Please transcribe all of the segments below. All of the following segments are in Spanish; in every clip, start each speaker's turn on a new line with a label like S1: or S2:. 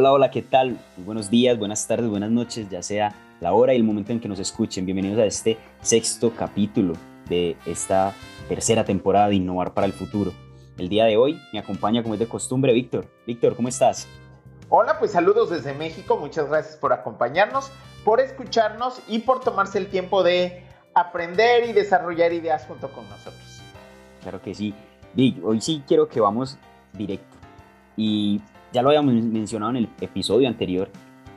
S1: Hola, hola, ¿qué tal? Muy buenos días, buenas tardes, buenas noches, ya sea la hora y el momento en que nos escuchen. Bienvenidos a este sexto capítulo de esta tercera temporada de Innovar para el Futuro. El día de hoy me acompaña, como es de costumbre, Víctor. Víctor, ¿cómo estás?
S2: Hola, pues saludos desde México. Muchas gracias por acompañarnos, por escucharnos y por tomarse el tiempo de aprender y desarrollar ideas junto con nosotros.
S1: Claro que sí. Vic, hoy sí quiero que vamos directo. Y ya lo habíamos mencionado en el episodio anterior.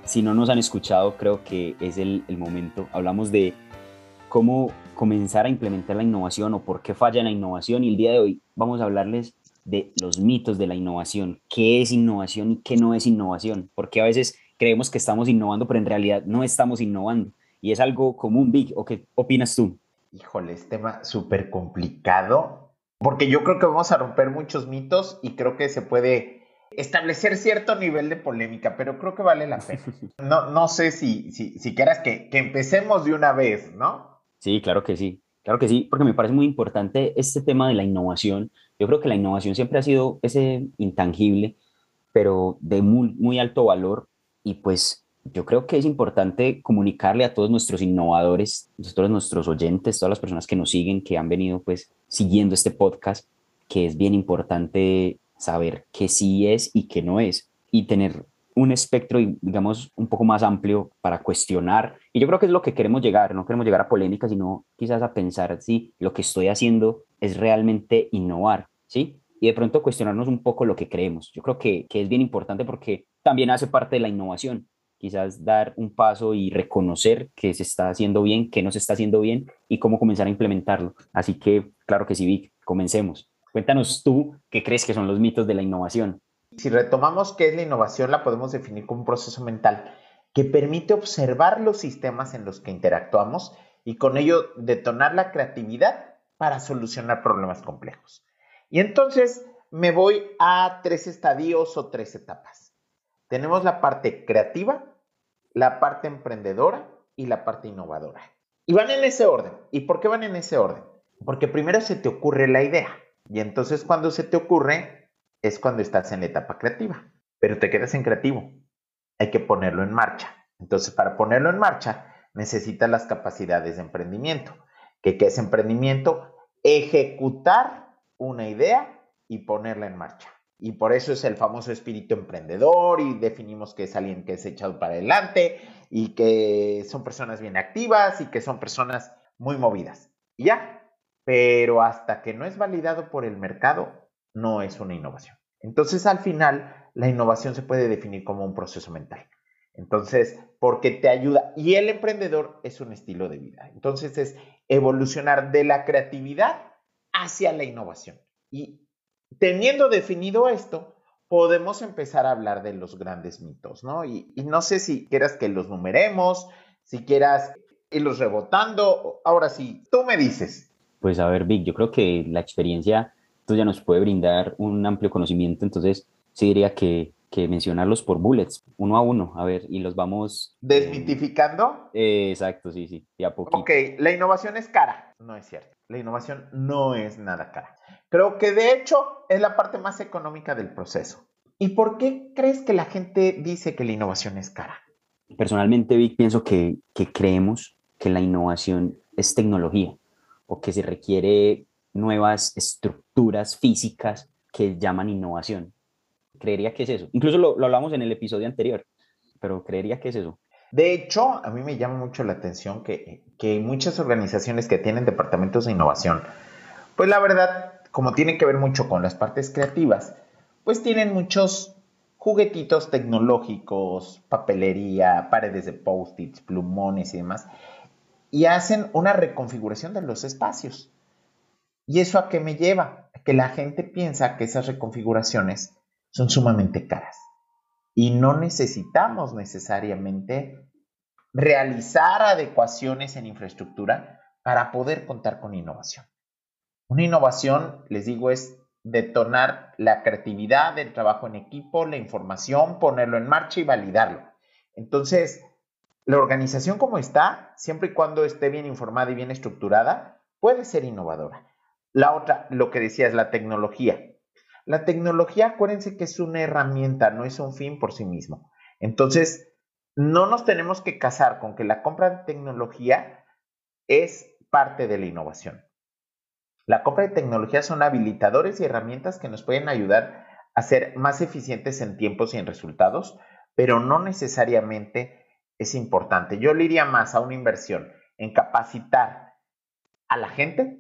S1: Si no nos han escuchado, creo que es el, el momento. Hablamos de cómo comenzar a implementar la innovación o por qué falla la innovación. Y el día de hoy vamos a hablarles de los mitos de la innovación. ¿Qué es innovación y qué no es innovación? Porque a veces creemos que estamos innovando, pero en realidad no estamos innovando. Y es algo común, Big. ¿O qué opinas tú?
S2: Híjole, es tema súper complicado, porque yo creo que vamos a romper muchos mitos y creo que se puede establecer cierto nivel de polémica, pero creo que vale la pena. No, no sé si, si, si quieras que, que empecemos de una vez, ¿no?
S1: Sí, claro que sí. Claro que sí, porque me parece muy importante este tema de la innovación. Yo creo que la innovación siempre ha sido ese intangible, pero de muy, muy alto valor. Y pues yo creo que es importante comunicarle a todos nuestros innovadores, a todos nuestros oyentes, todas las personas que nos siguen, que han venido pues siguiendo este podcast, que es bien importante saber qué sí es y qué no es y tener un espectro, digamos, un poco más amplio para cuestionar. Y yo creo que es lo que queremos llegar, no queremos llegar a polémicas, sino quizás a pensar si lo que estoy haciendo es realmente innovar, ¿sí? Y de pronto cuestionarnos un poco lo que creemos. Yo creo que, que es bien importante porque también hace parte de la innovación. Quizás dar un paso y reconocer que se está haciendo bien, que no se está haciendo bien y cómo comenzar a implementarlo. Así que, claro que sí, Vic, comencemos. Cuéntanos tú qué crees que son los mitos de la innovación.
S2: Si retomamos qué es la innovación, la podemos definir como un proceso mental que permite observar los sistemas en los que interactuamos y con ello detonar la creatividad para solucionar problemas complejos. Y entonces me voy a tres estadios o tres etapas. Tenemos la parte creativa, la parte emprendedora y la parte innovadora. Y van en ese orden. ¿Y por qué van en ese orden? Porque primero se te ocurre la idea. Y entonces cuando se te ocurre, es cuando estás en la etapa creativa, pero te quedas en creativo. Hay que ponerlo en marcha. Entonces, para ponerlo en marcha, necesitas las capacidades de emprendimiento. ¿Qué, qué es emprendimiento? Ejecutar una idea y ponerla en marcha. Y por eso es el famoso espíritu emprendedor y definimos que es alguien que es echado para adelante y que son personas bien activas y que son personas muy movidas. Y ya, pero hasta que no es validado por el mercado, no es una innovación. Entonces, al final, la innovación se puede definir como un proceso mental. Entonces, porque te ayuda. Y el emprendedor es un estilo de vida. Entonces, es evolucionar de la creatividad hacia la innovación. Y teniendo definido esto, podemos empezar a hablar de los grandes mitos, ¿no? Y, no sé si quieras que los numeremos, si quieras irlos rebotando. Ahora sí, tú me dices.
S1: Pues a ver, Vic, yo creo que la experiencia ya nos puede brindar un amplio conocimiento, entonces sí diría que, que mencionarlos por bullets, uno a uno, a ver, y los vamos...
S2: ¿Desmitificando?
S1: Eh, exacto, sí, sí, de a poquito.
S2: Ok, la innovación es cara, no es cierto, la innovación no es nada cara. Creo que de hecho es la parte más económica del proceso. ¿Y por qué crees que la gente dice que la innovación es cara?
S1: Personalmente, Vic, pienso que, que creemos que la innovación es tecnología o que se requiere nuevas estructuras físicas que llaman innovación. Creería que es eso. Incluso lo, lo hablamos en el episodio anterior, pero creería que es eso.
S2: De hecho, a mí me llama mucho la atención que, que muchas organizaciones que tienen departamentos de innovación, pues la verdad, como tiene que ver mucho con las partes creativas, pues tienen muchos juguetitos tecnológicos, papelería, paredes de post-its, plumones y demás, y hacen una reconfiguración de los espacios. ¿Y eso a qué me lleva? Que la gente piensa que esas reconfiguraciones son sumamente caras. Y no necesitamos necesariamente realizar adecuaciones en infraestructura para poder contar con innovación. Una innovación, les digo, es detonar la creatividad, el trabajo en equipo, la información, ponerlo en marcha y validarlo. Entonces, la organización como está, siempre y cuando esté bien informada y bien estructurada, puede ser innovadora. La otra, lo que decía, es la tecnología. La tecnología, acuérdense que es una herramienta, no es un fin por sí mismo. Entonces, no nos tenemos que casar con que la compra de tecnología es parte de la innovación. La compra de tecnología son habilitadores y herramientas que nos pueden ayudar a ser más eficientes en tiempos y en resultados, pero no necesariamente es importante. Yo le iría más a una inversión en capacitar a la gente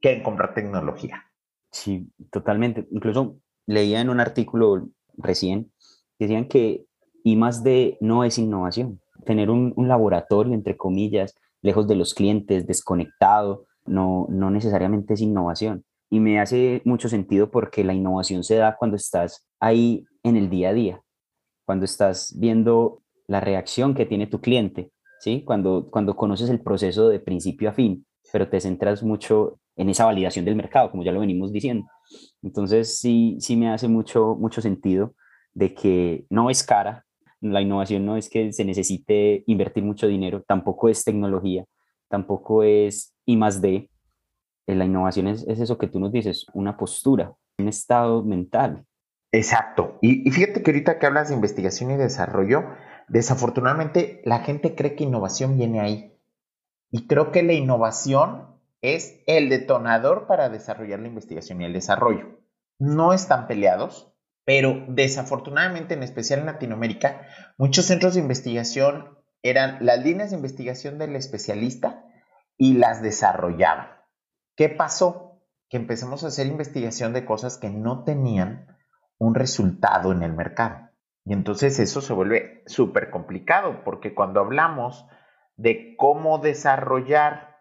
S2: que en comprar tecnología.
S1: Sí, totalmente. Incluso leía en un artículo recién decían que I más D no es innovación. Tener un, un, laboratorio, entre comillas, lejos de los clientes, desconectado, no, no necesariamente es innovación. Y me hace mucho sentido porque la innovación se da cuando estás ahí en el día a día, cuando estás viendo la reacción que tiene tu cliente, ¿sí? Cuando, cuando conoces el proceso de principio a fin, pero te centras mucho en esa validación del mercado, como ya lo venimos diciendo. Entonces, sí, sí me hace mucho, mucho sentido de que no es cara, la innovación no es que se necesite invertir mucho dinero, tampoco es tecnología, tampoco es I más D. Eh, la innovación es, es eso que tú nos dices, una postura, un estado mental.
S2: Exacto. Y, y fíjate que ahorita que hablas de investigación y desarrollo, desafortunadamente la gente cree que innovación viene ahí. Y creo que la innovación es el detonador para desarrollar la investigación y el desarrollo. No están peleados, pero desafortunadamente, en especial en Latinoamérica, muchos centros de investigación eran las líneas de investigación del especialista y las desarrollaban. ¿Qué pasó? Que empezamos a hacer investigación de cosas que no tenían un resultado en el mercado. Y entonces eso se vuelve súper complicado porque cuando hablamos de cómo desarrollar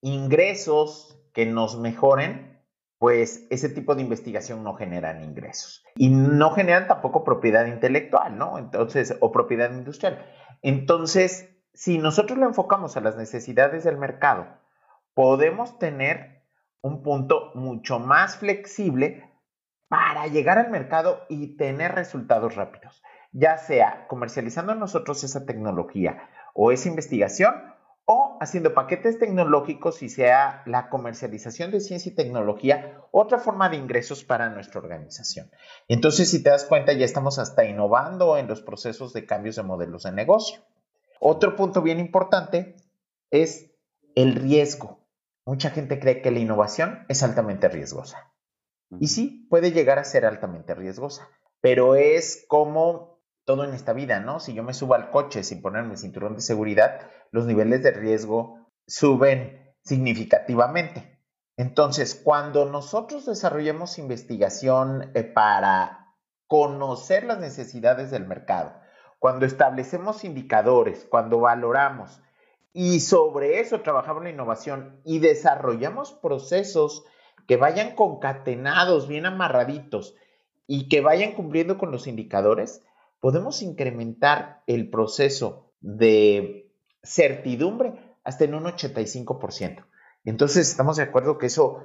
S2: ingresos que nos mejoren, pues ese tipo de investigación no generan ingresos y no generan tampoco propiedad intelectual, ¿no? Entonces, o propiedad industrial. Entonces, si nosotros lo enfocamos a las necesidades del mercado, podemos tener un punto mucho más flexible para llegar al mercado y tener resultados rápidos, ya sea comercializando nosotros esa tecnología o esa investigación o haciendo paquetes tecnológicos y sea la comercialización de ciencia y tecnología otra forma de ingresos para nuestra organización. Entonces, si te das cuenta, ya estamos hasta innovando en los procesos de cambios de modelos de negocio. Otro punto bien importante es el riesgo. Mucha gente cree que la innovación es altamente riesgosa. Y sí, puede llegar a ser altamente riesgosa, pero es como todo en esta vida, ¿no? Si yo me subo al coche sin ponerme el cinturón de seguridad, los niveles de riesgo suben significativamente. Entonces, cuando nosotros desarrollamos investigación eh, para conocer las necesidades del mercado, cuando establecemos indicadores, cuando valoramos y sobre eso trabajamos la innovación y desarrollamos procesos que vayan concatenados, bien amarraditos y que vayan cumpliendo con los indicadores, podemos incrementar el proceso de certidumbre hasta en un 85%. Entonces estamos de acuerdo que eso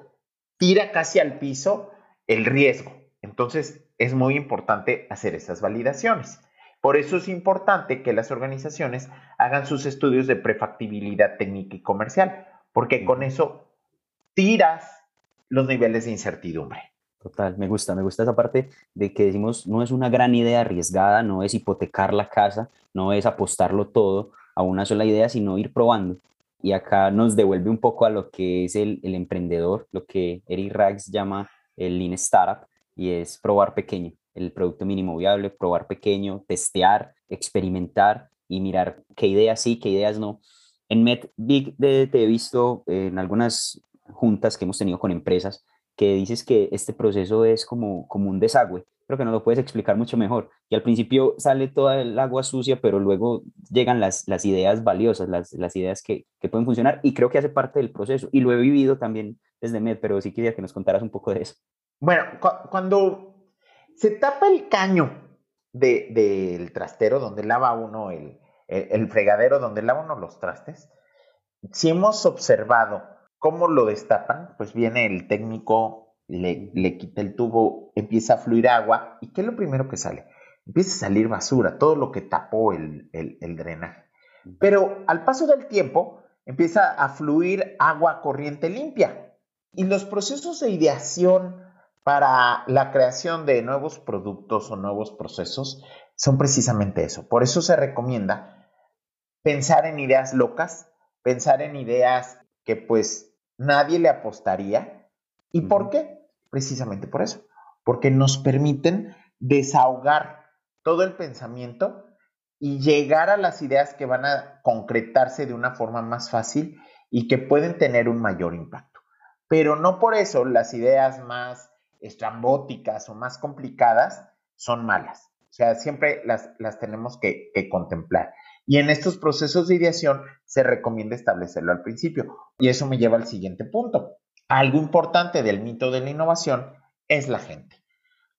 S2: tira casi al piso el riesgo. Entonces es muy importante hacer esas validaciones. Por eso es importante que las organizaciones hagan sus estudios de prefactibilidad técnica y comercial, porque con eso tiras los niveles de incertidumbre.
S1: Total, me gusta, me gusta esa parte de que decimos, no es una gran idea arriesgada, no es hipotecar la casa, no es apostarlo todo a una sola idea, sino ir probando. Y acá nos devuelve un poco a lo que es el, el emprendedor, lo que Eric Rags llama el Lean Startup, y es probar pequeño, el producto mínimo viable, probar pequeño, testear, experimentar y mirar qué ideas sí, qué ideas no. En MedBig te he visto en algunas juntas que hemos tenido con empresas, que dices que este proceso es como, como un desagüe. Creo que no lo puedes explicar mucho mejor. Y al principio sale toda el agua sucia, pero luego llegan las, las ideas valiosas, las, las ideas que, que, pueden funcionar y creo que hace parte del proceso. Y lo he vivido también desde MED, pero sí quería que nos contaras un poco de eso.
S2: Bueno, cu cuando se tapa el caño del de, trastero donde lava uno el, el, el fregadero, donde lava uno los trastes, si hemos observado ¿Cómo lo destapan? Pues viene el técnico, le, le, quita el tubo, empieza a fluir agua. ¿Y qué es lo primero que sale? Empieza a salir basura, todo lo que tapó el, el, el drenaje. Pero al paso del tiempo empieza a fluir agua corriente limpia. Y los procesos de ideación para la creación de nuevos productos o nuevos procesos son precisamente eso. Por eso se recomienda pensar en ideas locas, pensar en ideas que pues nadie le apostaría. ¿Y por qué? Precisamente por eso, porque nos permiten desahogar todo el pensamiento y llegar a las ideas que van a concretarse de una forma más fácil y que pueden tener un mayor impacto. Pero no por eso las ideas más estrambóticas o más complicadas son malas. O sea, siempre las, las tenemos que, que contemplar. Y en estos procesos de ideación se recomienda establecerlo al principio. Y eso me lleva al siguiente punto. Algo importante del mito de la innovación es la gente.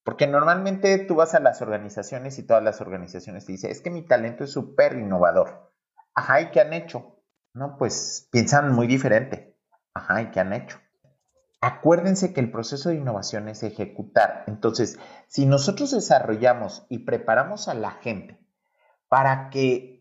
S2: Porque normalmente tú vas a las organizaciones y todas las organizaciones te dicen, es que mi talento es súper innovador. Ajá, ¿y qué han hecho? No, pues piensan muy diferente. Ajá, ¿y qué han hecho? Acuérdense que el proceso de innovación es ejecutar. Entonces, si nosotros desarrollamos y preparamos a la gente para que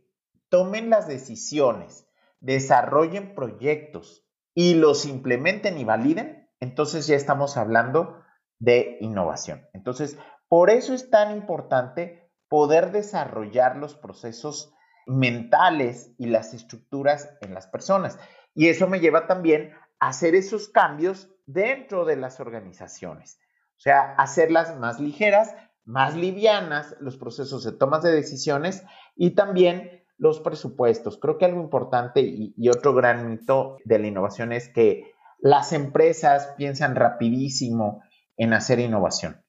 S2: tomen las decisiones, desarrollen proyectos y los implementen y validen, entonces ya estamos hablando de innovación. Entonces, por eso es tan importante poder desarrollar los procesos mentales y las estructuras en las personas. Y eso me lleva también a hacer esos cambios dentro de las organizaciones. O sea, hacerlas más ligeras, más livianas, los procesos de tomas de decisiones y también los presupuestos. Creo que algo importante y, otro gran mito de la innovación es que las empresas piensan rapidísimo en hacer innovación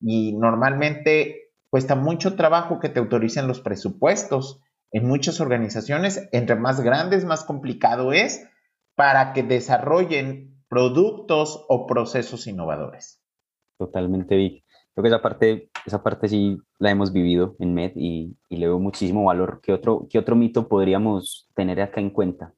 S2: y normalmente cuesta mucho trabajo que te autoricen los presupuestos en muchas organizaciones. Entre más grandes, más complicado es para que desarrollen productos o procesos innovadores.
S1: Totalmente, Vic. Creo que esa parte, esa parte sí la hemos vivido en MED y, le veo muchísimo valor. ¿Qué otro, ¿Qué otro mito podríamos tener acá en cuenta?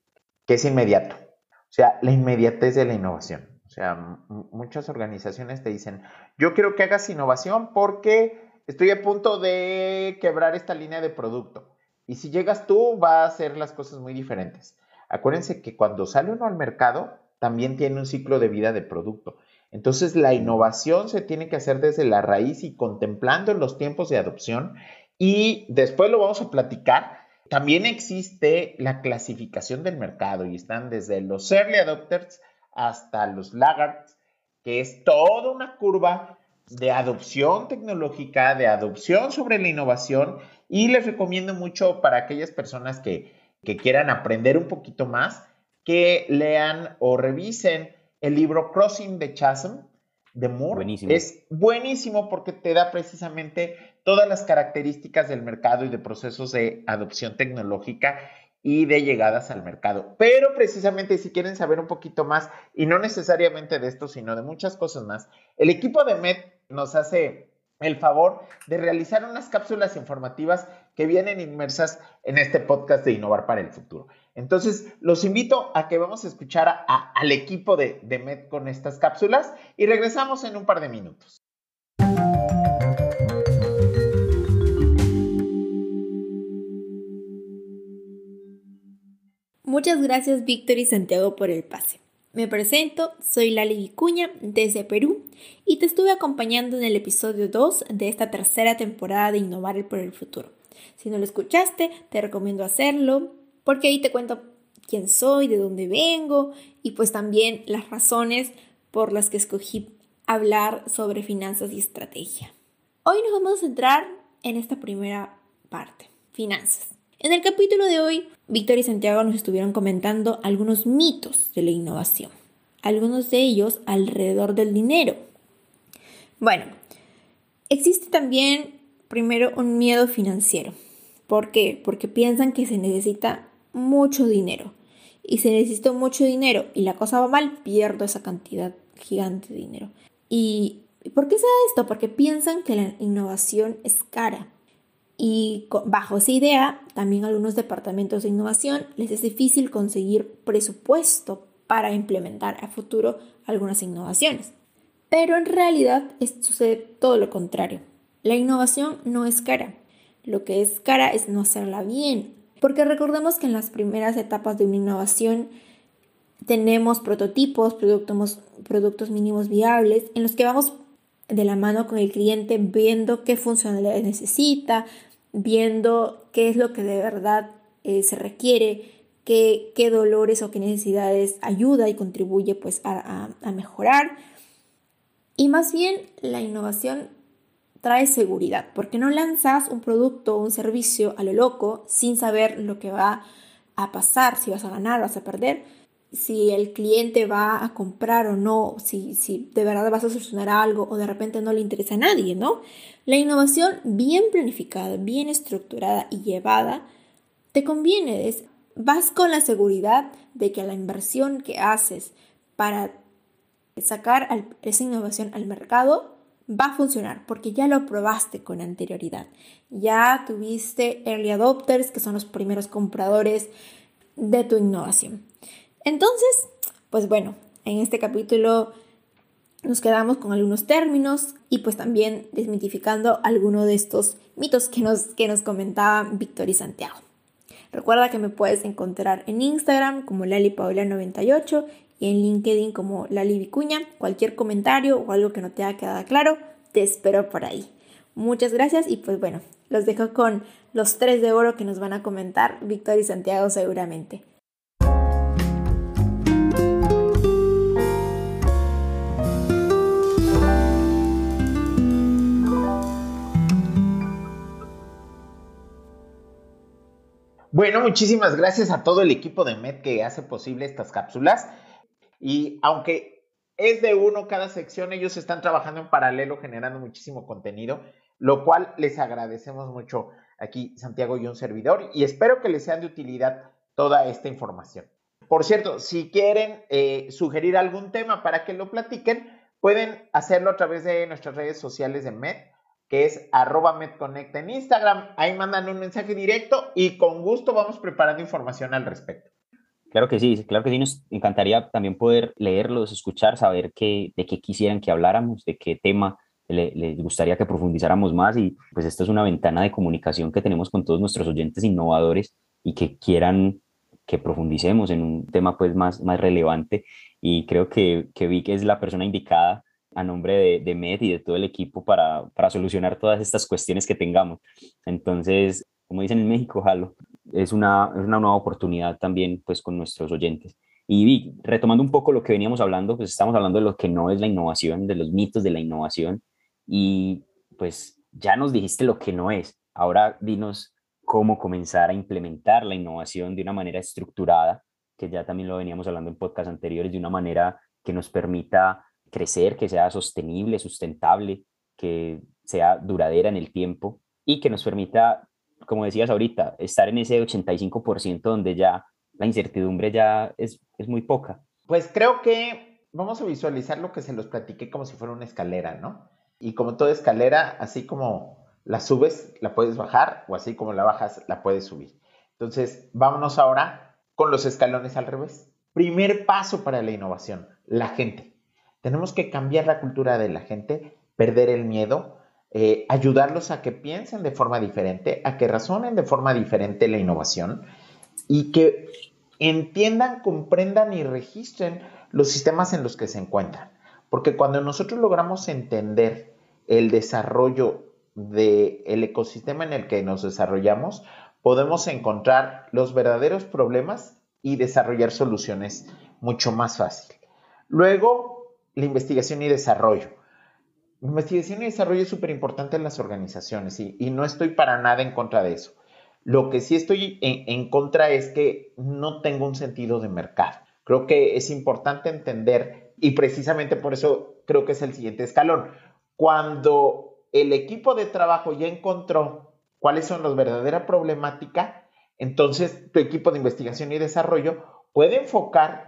S2: Que es inmediato. O sea, la inmediatez de la innovación. O sea, muchas organizaciones te dicen, yo quiero que hagas innovación porque estoy a punto de quebrar esta línea de producto. Y si llegas tú, va a hacer las cosas muy diferentes. Acuérdense que cuando sale uno al mercado, también tiene un ciclo de vida de producto. Entonces, la innovación se tiene que hacer desde la raíz y contemplando los tiempos de adopción. Y después lo vamos a platicar. También existe la clasificación del mercado y están desde los early adopters hasta los laggards, que es toda una curva de adopción tecnológica, de adopción sobre la innovación. Y les recomiendo mucho para aquellas personas que, que quieran aprender un poquito más, que lean o revisen el libro Crossing the Chasm de Moore.
S1: Buenísimo.
S2: Es buenísimo porque te da precisamente todas las características del mercado y de procesos de adopción tecnológica y de llegadas al mercado. Pero precisamente si quieren saber un poquito más, y no necesariamente de esto, sino de muchas cosas más, el equipo de MED nos hace el favor de realizar unas cápsulas informativas que vienen inmersas en este podcast de Innovar para el Futuro. Entonces, los invito a que vamos a escuchar al equipo de, de MED con estas cápsulas y regresamos en un par de minutos.
S3: Muchas gracias Víctor y Santiago por el pase. Me presento, soy Lali Vicuña desde Perú y te estuve acompañando en el episodio 2 de esta tercera temporada de Innovar por el Futuro. Si no lo escuchaste, te recomiendo hacerlo porque ahí te cuento quién soy, de dónde vengo y pues también las razones por las que escogí hablar sobre finanzas y estrategia. Hoy nos vamos a centrar en esta primera parte, finanzas. En el capítulo de hoy, Víctor y Santiago nos estuvieron comentando algunos mitos de la innovación, algunos de ellos alrededor del dinero. Bueno, existe también primero un miedo financiero. ¿Por qué? Porque piensan que se necesita mucho dinero. Y si necesito mucho dinero y la cosa va mal, pierdo esa cantidad gigante de dinero. ¿Y por qué se da esto? Porque piensan que la innovación es cara. Y bajo esa idea, también algunos departamentos de innovación les es difícil conseguir presupuesto para implementar a futuro algunas innovaciones. Pero en realidad sucede todo lo contrario. La innovación no es cara. Lo que es cara es no hacerla bien porque recordemos que en las primeras etapas de una innovación tenemos prototipos, productos, productos mínimos viables, en los que vamos de la mano con el cliente, viendo qué funcionalidades necesita, viendo qué es lo que de verdad eh, se requiere, qué, qué, dolores o qué necesidades ayuda y contribuye pues a, a mejorar. Y más bien la innovación trae seguridad, porque no lanzas un producto o un servicio a lo loco sin saber lo que va a pasar, si vas a ganar vas a perder, si el cliente va a comprar o no, si, si de verdad vas a solucionar algo o de repente no le interesa a nadie, ¿no? La innovación bien planificada, bien estructurada y llevada, te conviene. vas con la seguridad de que la inversión que haces para sacar esa innovación al mercado va a funcionar porque ya lo probaste con anterioridad. Ya tuviste early adopters, que son los primeros compradores de tu innovación. Entonces, pues bueno, en este capítulo nos quedamos con algunos términos y pues también desmitificando algunos de estos mitos que nos, que nos comentaba Víctor y Santiago. Recuerda que me puedes encontrar en Instagram como lalipaula98 y en LinkedIn como Lali Vicuña. Cualquier comentario o algo que no te haya quedado claro, te espero por ahí. Muchas gracias y pues bueno, los dejo con los tres de oro que nos van a comentar Víctor y Santiago seguramente.
S2: Bueno, muchísimas gracias a todo el equipo de MED que hace posible estas cápsulas. Y aunque es de uno cada sección, ellos están trabajando en paralelo generando muchísimo contenido, lo cual les agradecemos mucho aquí Santiago y un servidor y espero que les sean de utilidad toda esta información. Por cierto, si quieren eh, sugerir algún tema para que lo platiquen, pueden hacerlo a través de nuestras redes sociales de MED, que es arroba MedConnect en Instagram. Ahí mandan un mensaje directo y con gusto vamos preparando información al respecto.
S1: Claro que sí, claro que sí, nos encantaría también poder leerlos, escuchar, saber qué, de qué quisieran que habláramos, de qué tema les gustaría que profundizáramos más y pues esta es una ventana de comunicación que tenemos con todos nuestros oyentes innovadores y que quieran que profundicemos en un tema pues más, más relevante y creo que, que Vic es la persona indicada a nombre de, de MED y de todo el equipo para, para solucionar todas estas cuestiones que tengamos. Entonces, como dicen en México, jalo es una, una nueva oportunidad también pues con nuestros oyentes. Y retomando un poco lo que veníamos hablando, pues estamos hablando de lo que no es la innovación, de los mitos de la innovación y pues ya nos dijiste lo que no es. Ahora dinos cómo comenzar a implementar la innovación de una manera estructurada, que ya también lo veníamos hablando en podcasts anteriores, de una manera que nos permita crecer, que sea sostenible, sustentable, que sea duradera en el tiempo y que nos permita como decías ahorita, estar en ese 85% donde ya la incertidumbre ya es, es muy poca.
S2: Pues creo que vamos a visualizar lo que se los platiqué como si fuera una escalera, ¿no? Y como toda escalera, así como la subes, la puedes bajar, o así como la bajas, la puedes subir. Entonces, vámonos ahora con los escalones al revés. Primer paso para la innovación, la gente. Tenemos que cambiar la cultura de la gente, perder el miedo, eh, ayudarlos a que piensen de forma diferente, a que razonen de forma diferente la innovación y que entiendan, comprendan y registren los sistemas en los que se encuentran. Porque cuando nosotros logramos entender el desarrollo del ecosistema en el que nos desarrollamos, podemos encontrar los verdaderos problemas y desarrollar soluciones mucho más fácil. Luego, la investigación y desarrollo. Investigación y desarrollo es súper importante en las organizaciones y, no estoy para nada en contra de eso. Lo que sí estoy en, en contra es que no tengo un sentido de mercado. Creo que es importante entender y precisamente por eso creo que es el siguiente escalón. Cuando el equipo de trabajo ya encontró cuáles son las verdaderas problemáticas, entonces tu equipo de investigación y desarrollo puede enfocar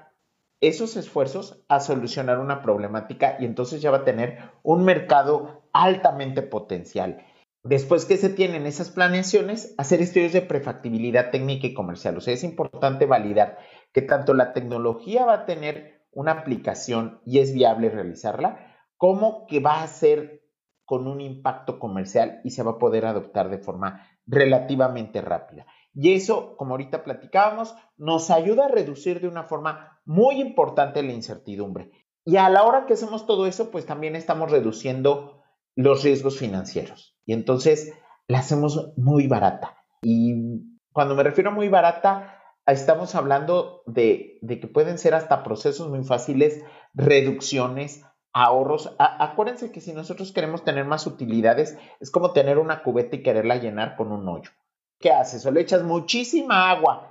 S2: esos esfuerzos a solucionar una problemática y entonces ya va a tener un mercado altamente potencial. Después que se tienen esas planeaciones, hacer estudios de prefactibilidad técnica y comercial. O sea, es importante validar que tanto la tecnología va a tener una aplicación y es viable realizarla, como que va a ser con un impacto comercial y se va a poder adoptar de forma relativamente rápida. Y eso, como ahorita platicábamos, nos ayuda a reducir de una forma muy importante la incertidumbre. Y a la hora que hacemos todo eso, pues también estamos reduciendo los riesgos financieros. Y entonces la hacemos muy barata. Y cuando me refiero a muy barata, estamos hablando de, que pueden ser hasta procesos muy fáciles, reducciones, ahorros. acuérdense que si nosotros queremos tener más utilidades, es como tener una cubeta y quererla llenar con un hoyo. ¿Qué haces? O le echas muchísima agua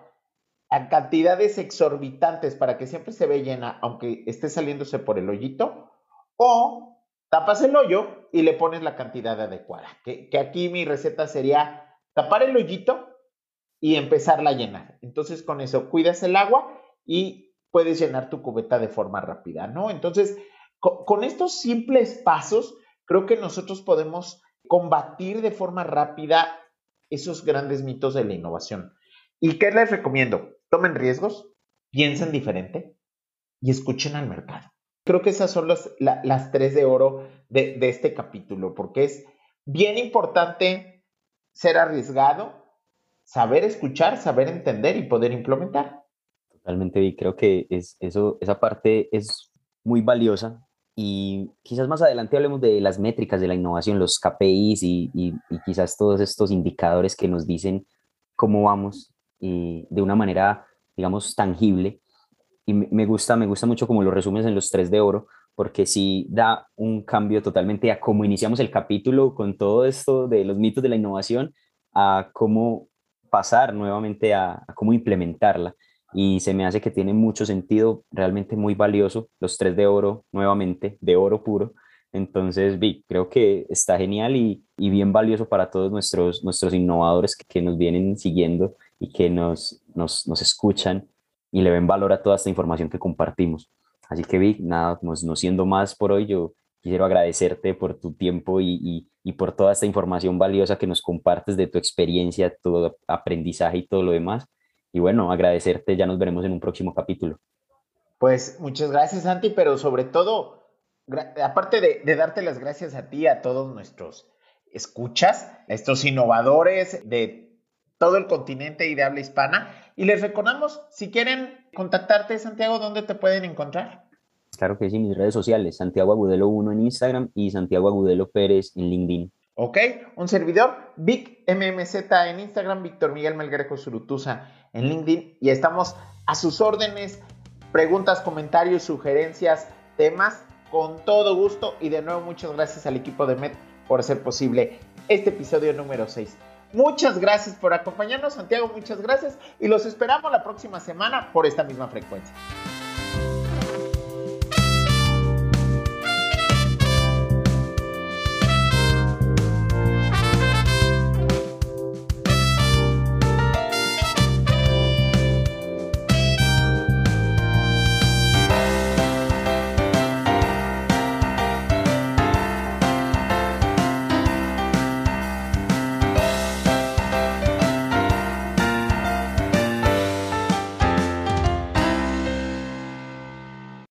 S2: a cantidades exorbitantes para que siempre se vea llena, aunque esté saliéndose por el hoyito, o tapas el hoyo y le pones la cantidad adecuada. Que, que aquí mi receta sería tapar el hoyito y empezarla a llenar. Entonces con eso cuidas el agua y puedes llenar tu cubeta de forma rápida, ¿no? Entonces, con, estos simples pasos, creo que nosotros podemos combatir de forma rápida esos grandes mitos de la innovación. ¿Y qué les recomiendo? Tomen riesgos, piensen diferente y escuchen al mercado. Creo que esas son las tres de oro de, de este capítulo, porque es bien importante ser arriesgado, saber escuchar, saber entender y poder implementar.
S1: Totalmente, y creo que es, eso, esa parte es muy valiosa y quizás más adelante hablemos de las métricas de la innovación, los KPIs y, y, quizás todos estos indicadores que nos dicen cómo vamos y de una manera, digamos, tangible. Y me gusta, me gusta mucho como lo resumes en los tres de oro, porque sí da un cambio totalmente a cómo iniciamos el capítulo con todo esto de los mitos de la innovación, a cómo pasar nuevamente a, cómo implementarla y se me hace que tiene mucho sentido, realmente muy valioso, los tres de oro nuevamente, de oro puro. Entonces, vi, creo que está genial y, bien valioso para todos nuestros, nuestros innovadores que, nos vienen siguiendo y que nos, nos, escuchan y le ven valor a toda esta información que compartimos. Así que, vi, nada, pues, no siendo más por hoy, yo quiero agradecerte por tu tiempo y, y, por toda esta información valiosa que nos compartes de tu experiencia, tu aprendizaje y todo lo demás. Y bueno, agradecerte, ya nos veremos en un próximo capítulo.
S2: Pues muchas gracias, Santi, pero sobre todo, aparte de darte las gracias a ti, a todos nuestros escuchas, a estos innovadores de todo el continente y de habla hispana, y les recordamos, si quieren contactarte, Santiago, ¿dónde te pueden encontrar?
S1: Claro que sí, mis redes sociales, Santiago Agudelo 1 en Instagram y Santiago Agudelo Pérez en LinkedIn.
S2: Ok, un servidor, Vic MMZ en Instagram, Víctor Miguel Melgrejo Surutusa en LinkedIn y estamos a sus órdenes, preguntas, comentarios, sugerencias, temas, con todo gusto y de nuevo muchas gracias al equipo de MED por hacer posible este episodio número 6. Muchas gracias por acompañarnos, Santiago, muchas gracias y los esperamos la próxima semana por esta misma frecuencia.